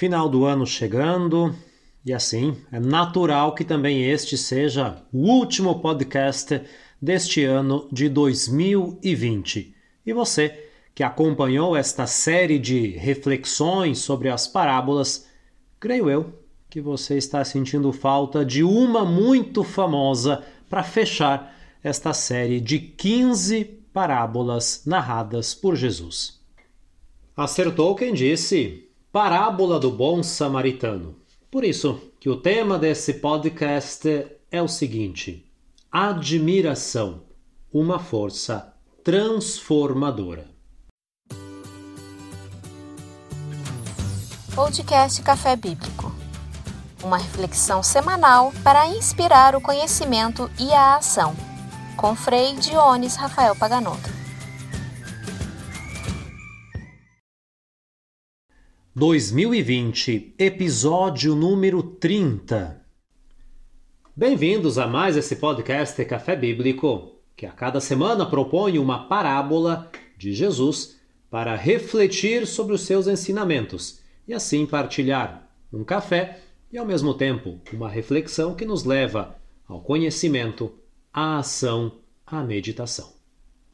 Final do ano chegando, e assim é natural que também este seja o último podcast deste ano de 2020. E você que acompanhou esta série de reflexões sobre as parábolas, creio eu que você está sentindo falta de uma muito famosa para fechar esta série de 15 parábolas narradas por Jesus. Acertou quem disse Parábola do Bom Samaritano. Por isso que o tema desse podcast é o seguinte: admiração, uma força transformadora. Podcast Café Bíblico. Uma reflexão semanal para inspirar o conhecimento e a ação. Com Frei Dionis Rafael Paganotto. 2020, episódio número 30. Bem-vindos a mais esse podcast Café Bíblico, que a cada semana propõe uma parábola de Jesus para refletir sobre os seus ensinamentos e assim partilhar um café e ao mesmo tempo uma reflexão que nos leva ao conhecimento, à ação, à meditação.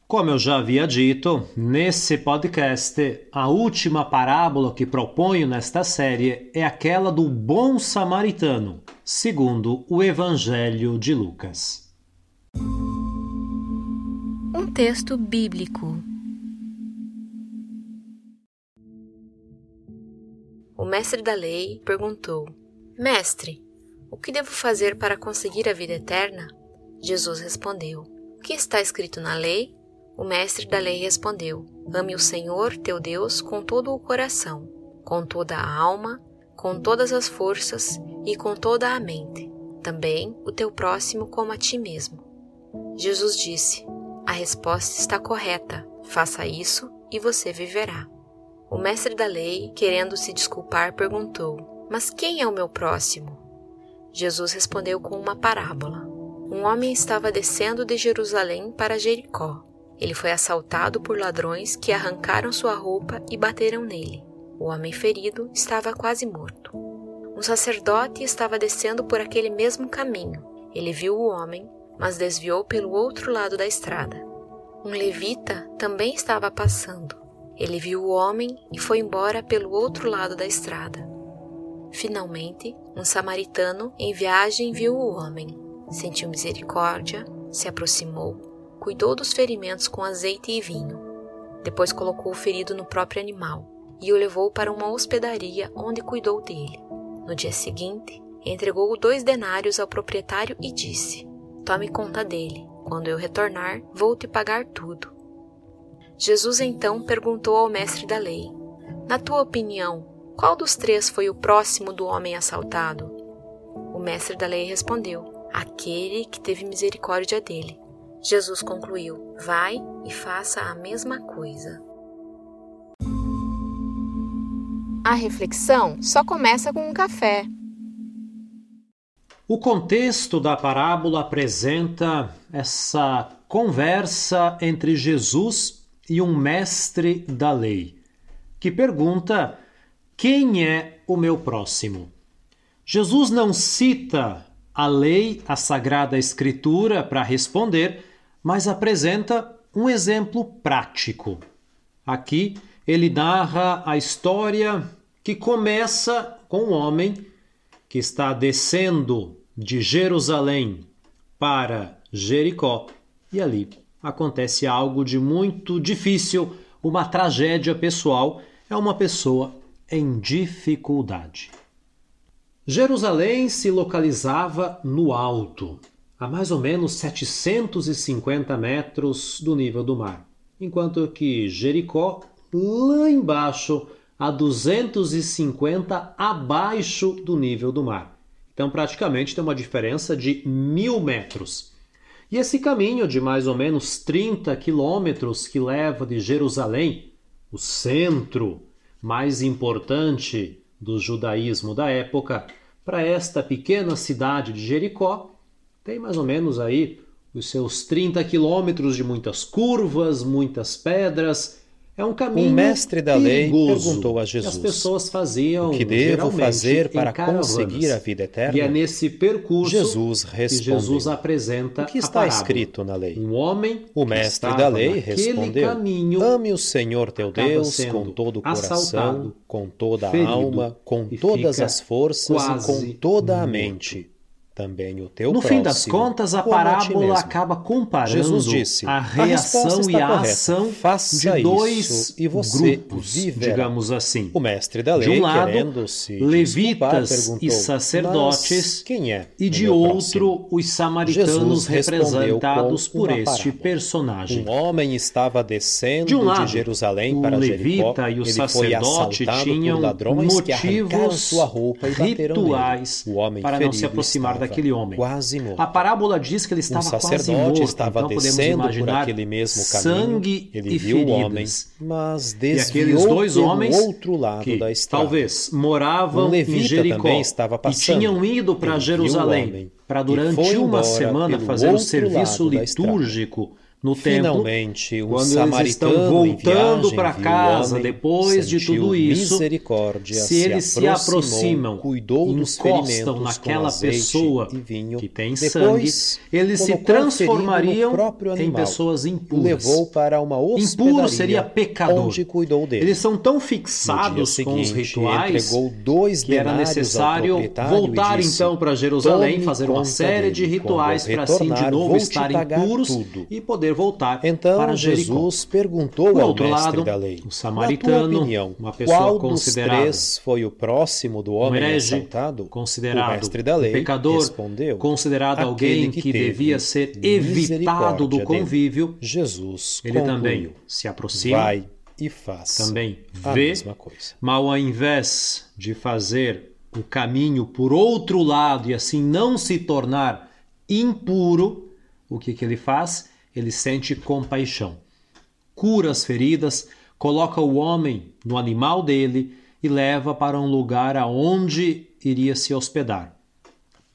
Como eu já havia dito, nesse podcast, a última parábola que proponho nesta série é aquela do bom samaritano, segundo o Evangelho de Lucas. Um texto bíblico. O mestre da lei perguntou: Mestre, o que devo fazer para conseguir a vida eterna? Jesus respondeu: O que está escrito na lei? O mestre da lei respondeu: Ame o Senhor teu Deus com todo o coração, com toda a alma, com todas as forças e com toda a mente. Também o teu próximo como a ti mesmo. Jesus disse: A resposta está correta. Faça isso e você viverá. O mestre da lei, querendo se desculpar, perguntou: Mas quem é o meu próximo? Jesus respondeu com uma parábola. Um homem estava descendo de Jerusalém para Jericó ele foi assaltado por ladrões que arrancaram sua roupa e bateram nele. O homem ferido estava quase morto. Um sacerdote estava descendo por aquele mesmo caminho. Ele viu o homem, mas desviou pelo outro lado da estrada. Um levita também estava passando. Ele viu o homem e foi embora pelo outro lado da estrada. Finalmente, um samaritano em viagem viu o homem, sentiu misericórdia, se aproximou cuidou dos ferimentos com azeite e vinho. Depois colocou o ferido no próprio animal e o levou para uma hospedaria onde cuidou dele. No dia seguinte, entregou dois denários ao proprietário e disse: Tome conta dele. Quando eu retornar, vou te pagar tudo. Jesus então perguntou ao mestre da lei: Na tua opinião, qual dos três foi o próximo do homem assaltado? O mestre da lei respondeu: Aquele que teve misericórdia dele. Jesus concluiu: Vai e faça a mesma coisa. A reflexão só começa com um café. O contexto da parábola apresenta essa conversa entre Jesus e um mestre da lei, que pergunta: Quem é o meu próximo? Jesus não cita a lei, a Sagrada Escritura, para responder, mas apresenta um exemplo prático. Aqui ele narra a história que começa com um homem que está descendo de Jerusalém para Jericó e ali acontece algo de muito difícil, uma tragédia pessoal, é uma pessoa em dificuldade. Jerusalém se localizava no alto, a mais ou menos 750 metros do nível do mar, enquanto que Jericó, lá embaixo, a 250 abaixo do nível do mar. Então, praticamente tem uma diferença de mil metros. E esse caminho de mais ou menos 30 quilômetros que leva de Jerusalém, o centro mais importante do judaísmo da época para esta pequena cidade de Jericó, tem mais ou menos aí os seus 30 quilômetros de muitas curvas, muitas pedras. É um caminho Um mestre da lei perguntou a que Jesus, as pessoas faziam O que devo fazer para conseguir a vida eterna? E é nesse percurso Jesus que respondeu, Jesus apresenta O que está parábola. escrito na lei? Um homem O que mestre da lei respondeu: caminho Ame o Senhor teu Deus com todo o coração, com toda a ferido alma, com todas as forças e com toda a mente. Também o teu No próximo, fim das contas, a a parábola mesmo. acaba comparando Jesus disse: a reação está e a correta. ação Faça de dois e grupos, viverá. digamos assim. O mestre da De lei, um lado, se levitas e sacerdotes, "Mas quem é E de outro, próximo?" os samaritanos Jesus representados por este personagem. Um homem estava descendo De um lado, Jerusalém o para Jericó. levita e o Ele sacerdote tinham motivos sua roupa e rituais O homem para não se aproximar estava daquele homem. Quase morto. A parábola diz que ele Um estava quase sacerdote morto, estava então podemos imaginar aquele mesmo caminho. sangue Ele e viu o feridas. homem, mas E desviou aqueles dois homens outro lado que da estrada. talvez moravam Um em Jericó e tinham ido para o Jerusalém para durante uma semana fazer o serviço litúrgico no templo. Finalmente, um Quando eles estão voltando para casa depois de tudo isso, se eles se aproximam, cuidou encostam naquela pessoa e vinho, que tem depois sangue, eles se transformariam em pessoas impuras. levou para uma hospedaria, Impuro seria pecador. onde cuidou dele. Eles são tão fixados com os seguinte, rituais que era necessário voltar disse, então para Jerusalém, "Tome fazer uma série de rituais para assim de novo estarem puros tudo." e poder voltar Então para Jericó. Jesus perguntou Por ao outro mestre lado, da lei, o samaritano, opinião, uma pessoa qual considerada dos foi o próximo do homem herege, assaltado? considerado o mestre da lei um pecador, respondeu, considerado "Aquele alguém que, teve devia ser evitado do misericórdia dele." convívio, Jesus ele concluiu, também se aproxima, vai e faz também a vê, mesma coisa. mas ao invés de fazer o caminho por outro lado e assim não se tornar impuro, o que, que ele faz? Ele sente compaixão. Cura as feridas, coloca o homem no animal dele e leva para um lugar aonde iria se hospedar.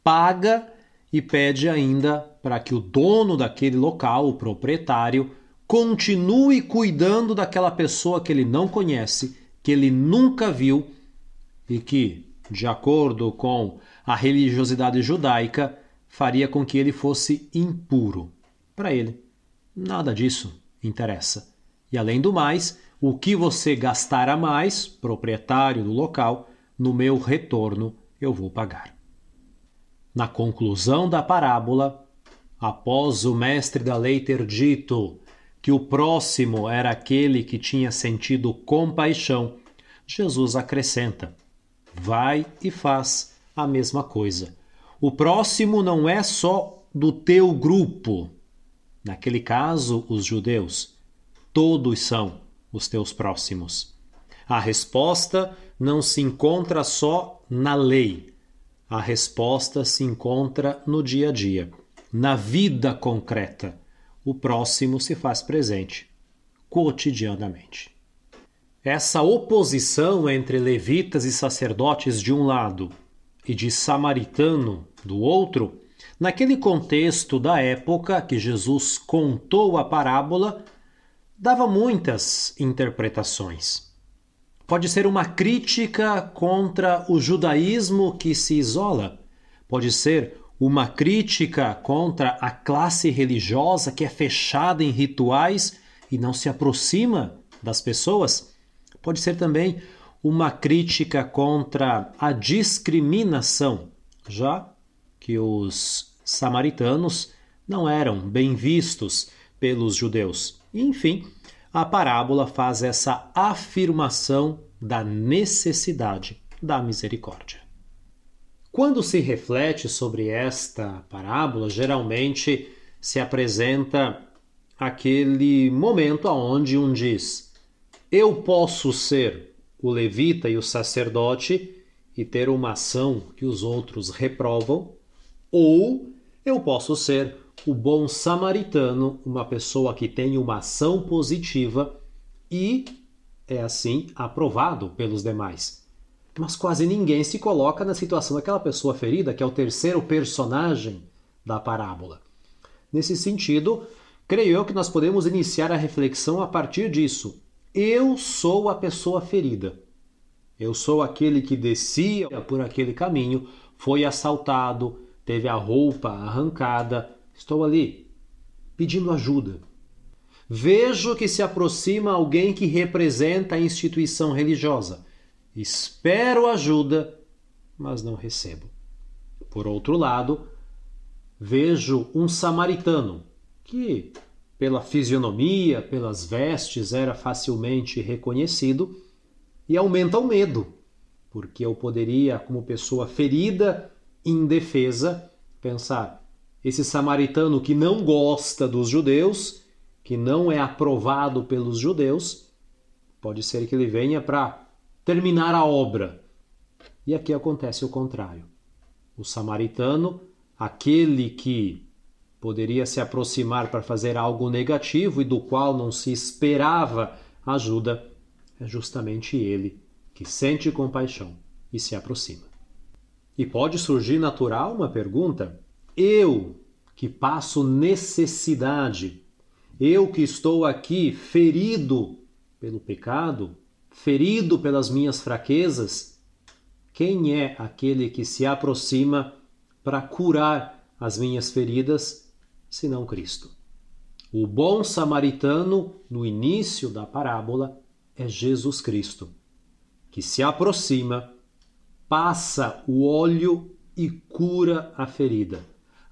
Paga e pede ainda para que o dono daquele local, o proprietário, continue cuidando daquela pessoa que ele não conhece, que ele nunca viu e que, de acordo com a religiosidade judaica, faria com que ele fosse impuro. Para ele, nada disso interessa. E além do mais, o que você gastar a mais, proprietário do local, no meu retorno eu vou pagar. Na conclusão da parábola, após o mestre da lei ter dito que o próximo era aquele que tinha sentido compaixão, Jesus acrescenta: Vai e faz a mesma coisa. O próximo não é só do teu grupo. Naquele caso, os judeus. Todos são os teus próximos. A resposta não se encontra só na lei. A resposta se encontra no dia a dia, na vida concreta. O próximo se faz presente cotidianamente. Essa oposição entre levitas e sacerdotes de um lado e de samaritano do outro, naquele contexto da época que Jesus contou a parábola, dava muitas interpretações. Pode ser uma crítica contra o judaísmo que se isola, pode ser uma crítica contra a classe religiosa que é fechada em rituais e não se aproxima das pessoas. Pode ser também uma crítica contra a discriminação, já que os samaritanos não eram bem vistos pelos judeus. Enfim, a parábola faz essa afirmação da necessidade da misericórdia. Quando se reflete sobre esta parábola, geralmente se apresenta aquele momento onde um diz: Eu posso ser o levita e o sacerdote e ter uma ação que os outros reprovam, ou eu posso ser o bom samaritano, uma pessoa que tem uma ação positiva e é assim aprovado pelos demais. Mas quase ninguém se coloca na situação daquela pessoa ferida, que é o terceiro personagem da parábola. Nesse sentido, creio eu que nós podemos iniciar a reflexão a partir disso. Eu sou a pessoa ferida. Eu sou aquele que descia por aquele caminho, foi assaltado, teve a roupa arrancada. Estou ali, pedindo ajuda. Vejo que se aproxima alguém que representa a instituição religiosa. Espero ajuda, mas não recebo. Por outro lado, vejo um samaritano que, pela fisionomia, pelas vestes, era facilmente reconhecido e aumenta o medo, porque eu poderia, como pessoa ferida, indefesa, pensar: esse samaritano que não gosta dos judeus, que não é aprovado pelos judeus, pode ser que ele venha para terminar a obra. E aqui acontece o contrário. O samaritano, aquele que poderia se aproximar para fazer algo negativo e do qual não se esperava ajuda, é justamente ele que sente compaixão e se aproxima. E pode surgir natural uma pergunta: eu que passo necessidade, eu que estou aqui ferido pelo pecado, ferido pelas minhas fraquezas, quem é aquele que se aproxima para curar as minhas feridas, senão Cristo? O bom samaritano, no início da parábola, é Jesus Cristo, que se aproxima, passa o óleo e cura a ferida.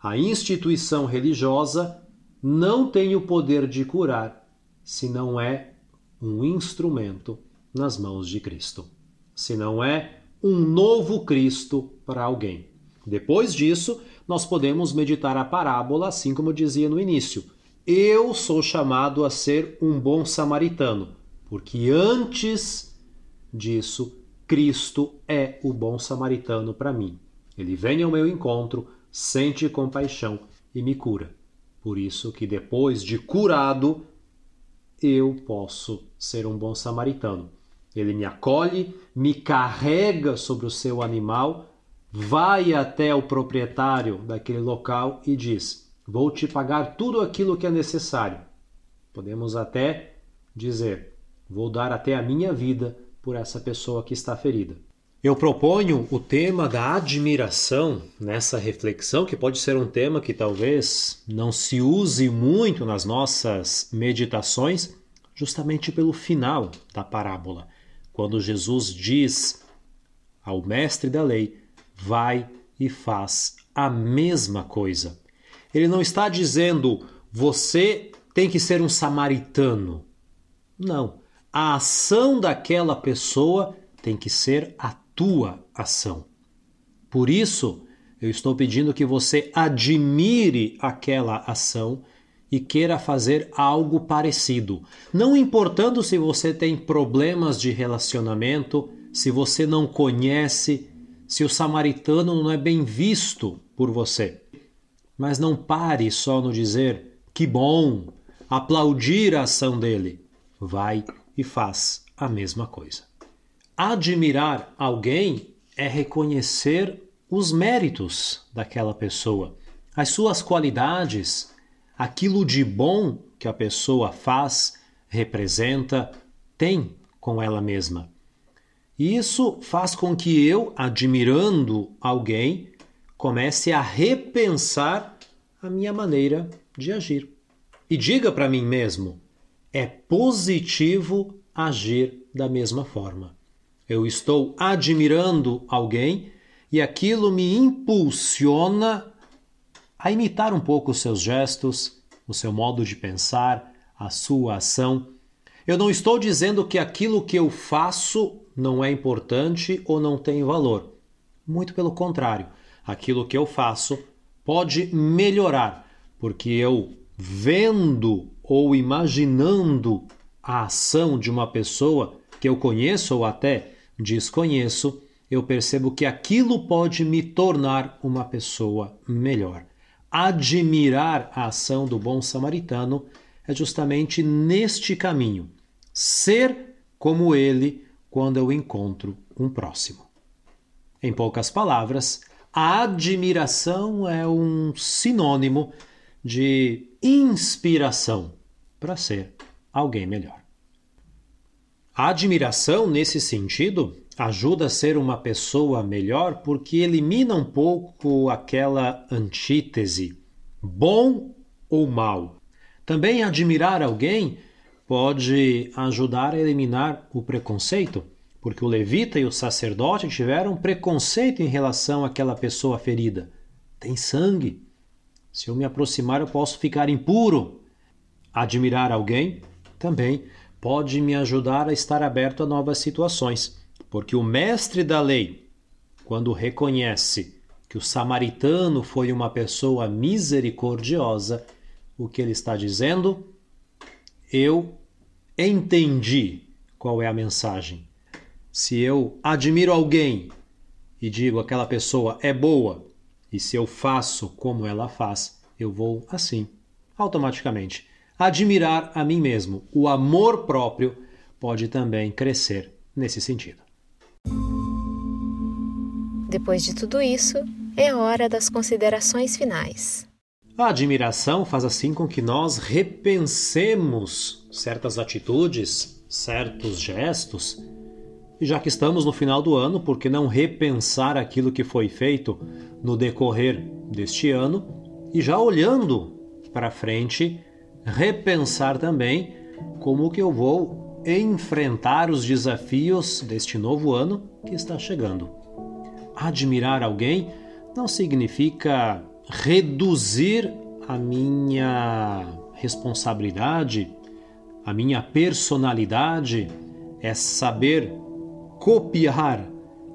A instituição religiosa não tem o poder de curar se não é um instrumento nas mãos de Cristo, se não é um novo Cristo para alguém. Depois disso, nós podemos meditar a parábola assim como dizia no início. Eu sou chamado a ser um bom samaritano porque antes disso, Cristo é o bom samaritano para mim. Ele vem ao meu encontro, sente compaixão e me cura. Por isso que depois de curado, eu posso ser um bom samaritano. Ele me acolhe, me carrega sobre o seu animal, vai até o proprietário daquele local e diz: Vou te pagar tudo aquilo que é necessário. Podemos até dizer: Vou dar até a minha vida por essa pessoa que está ferida. Eu proponho o tema da admiração nessa reflexão, que pode ser um tema que talvez não se use muito nas nossas meditações, justamente pelo final da parábola, quando Jesus diz ao mestre da lei: vai e faz a mesma coisa. Ele não está dizendo você tem que ser um samaritano. Não a ação daquela pessoa tem que ser a tua ação. Por isso, eu estou pedindo que você admire aquela ação e queira fazer algo parecido. Não importando se você tem problemas de relacionamento, se você não conhece, se o samaritano não é bem visto por você. Mas não pare só no dizer que bom, aplaudir a ação dele. Vai e faz a mesma coisa. Admirar alguém é reconhecer os méritos daquela pessoa, as suas qualidades, aquilo de bom que a pessoa faz, representa, tem com ela mesma. E isso faz com que eu, admirando alguém, comece a repensar a minha maneira de agir. E diga para mim mesmo: é positivo agir da mesma forma. Eu estou admirando alguém e aquilo me impulsiona a imitar um pouco os seus gestos, o seu modo de pensar, a sua ação. Eu não estou dizendo que aquilo que eu faço não é importante ou não tem valor. Muito pelo contrário, aquilo que eu faço pode melhorar, porque eu vendo ou imaginando a ação de uma pessoa que eu conheço ou até desconheço, eu percebo que aquilo pode me tornar uma pessoa melhor. Admirar a ação do bom samaritano é justamente neste caminho. Ser como ele quando eu encontro um próximo. Em poucas palavras, a admiração é um sinônimo de inspiração para ser alguém melhor. A admiração, nesse sentido, ajuda a ser uma pessoa melhor porque elimina um pouco aquela antítese bom ou mal. Também admirar alguém pode ajudar a eliminar o preconceito, porque o levita e o sacerdote tiveram preconceito em relação àquela pessoa ferida. Tem sangue. Se eu me aproximar, eu posso ficar impuro. Admirar alguém também pode me ajudar a estar aberto a novas situações, porque o mestre da lei, quando reconhece que o samaritano foi uma pessoa misericordiosa, o que ele está dizendo? Eu entendi qual é a mensagem. Se eu admiro alguém e digo aquela pessoa é boa, e se eu faço como ela faz, eu vou assim, automaticamente. Admirar a mim mesmo. O amor próprio pode também crescer nesse sentido. Depois de tudo isso, é hora das considerações finais. A admiração faz assim com que nós repensemos certas atitudes, certos gestos. E já que estamos no final do ano, por que não repensar aquilo que foi feito no decorrer deste ano e já olhando para frente, repensar também como que eu vou enfrentar os desafios deste novo ano que está chegando. Admirar alguém não significa reduzir a minha responsabilidade, a minha personalidade, é saber copiar,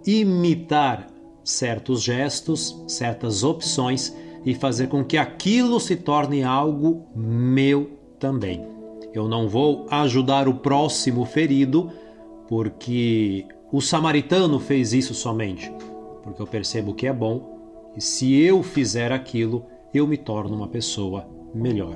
imitar certos gestos, certas opções e fazer com que aquilo se torne algo meu também. Eu não vou ajudar o próximo ferido porque o samaritano fez isso somente, porque eu percebo que é bom e se eu fizer aquilo, eu me torno uma pessoa melhor.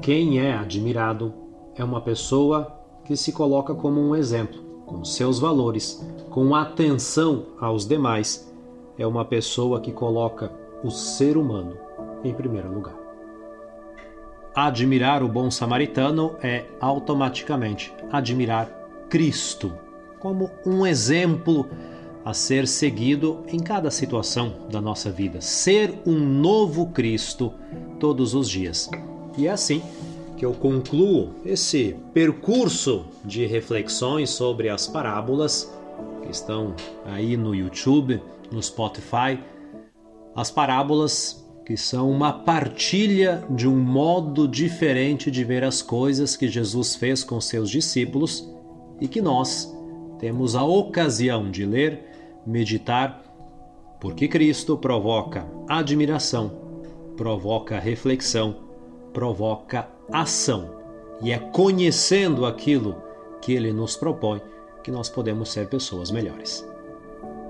Quem é admirado é uma pessoa que se coloca como um exemplo, com seus valores, com atenção aos demais. É uma pessoa que coloca o ser humano em primeiro lugar. Admirar o bom samaritano é automaticamente admirar Cristo como um exemplo a ser seguido em cada situação da nossa vida. Ser um novo Cristo todos os dias. E é assim que eu concluo esse percurso de reflexões sobre as parábolas que estão aí no YouTube, no Spotify. As parábolas que são uma partilha de um modo diferente de ver as coisas que Jesus fez com seus discípulos e que nós temos a ocasião de ler meditar, porque Cristo provoca admiração, provoca reflexão, provoca ação. E é conhecendo aquilo que ele nos propõe que nós podemos ser pessoas melhores.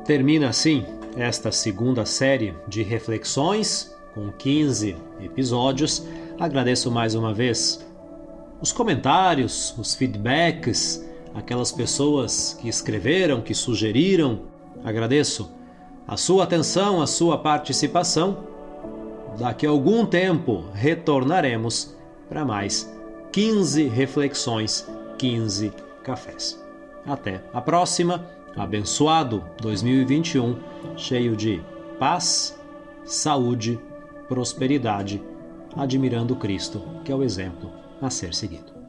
Termina assim esta segunda série de reflexões com 15 episódios. Agradeço mais uma vez os comentários, os feedbacks, aquelas pessoas que escreveram, que sugeriram Agradeço a sua atenção, a sua participação. Daqui a algum tempo retornaremos para mais 15 reflexões, 15 cafés. Até a próxima. Abençoado 2021, cheio de paz, saúde, prosperidade, admirando Cristo, que é o exemplo a ser seguido.